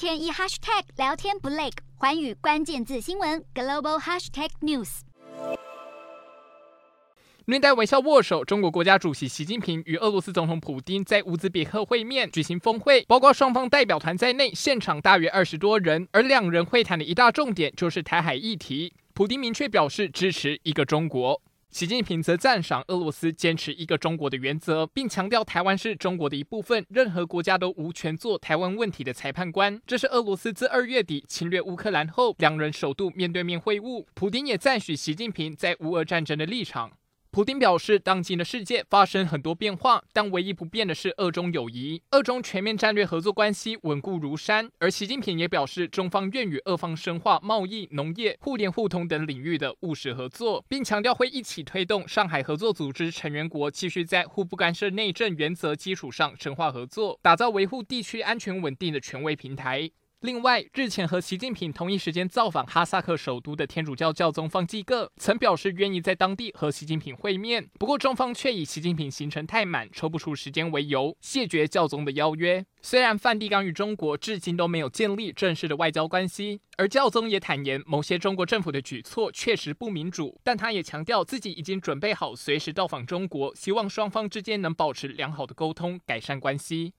天一 hashtag 聊天不累，寰宇关键字新闻 global hashtag news。面带微笑握手，中国国家主席习近平与俄罗斯总统普丁在乌兹别克会面举行峰会，包括双方代表团在内，现场大约二十多人。而两人会谈的一大重点就是台海议题，普丁明确表示支持一个中国，习近平则赞赏俄罗斯坚持一个中国的原则，并强调台湾是中国的一部分，任何国家都无权做台湾问题的裁判官。这是俄罗斯自二月底侵略乌克兰后，两人首度面对面会晤。普京也赞许习近平在乌俄战争的立场。普丁表示，当今的世界发生很多变化，但唯一不变的是俄中友谊，俄中全面战略合作关系稳固如山。而习近平也表示，中方愿与俄方深化贸易、农业、互联互通等领域的务实合作，并强调会一起推动上海合作组织成员国继续在互不干涉内政原则基础上深化合作，打造维护地区安全稳定的权威平台。另外，日前和习近平同一时间造访哈萨克首都的天主教教宗方济各，曾表示愿意在当地和习近平会面。不过，中方却以习近平行程太满，抽不出时间为由，谢绝教宗的邀约。虽然梵蒂冈与中国至今都没有建立正式的外交关系，而教宗也坦言，某些中国政府的举措确实不民主，但他也强调自己已经准备好随时到访中国，希望双方之间能保持良好的沟通，改善关系。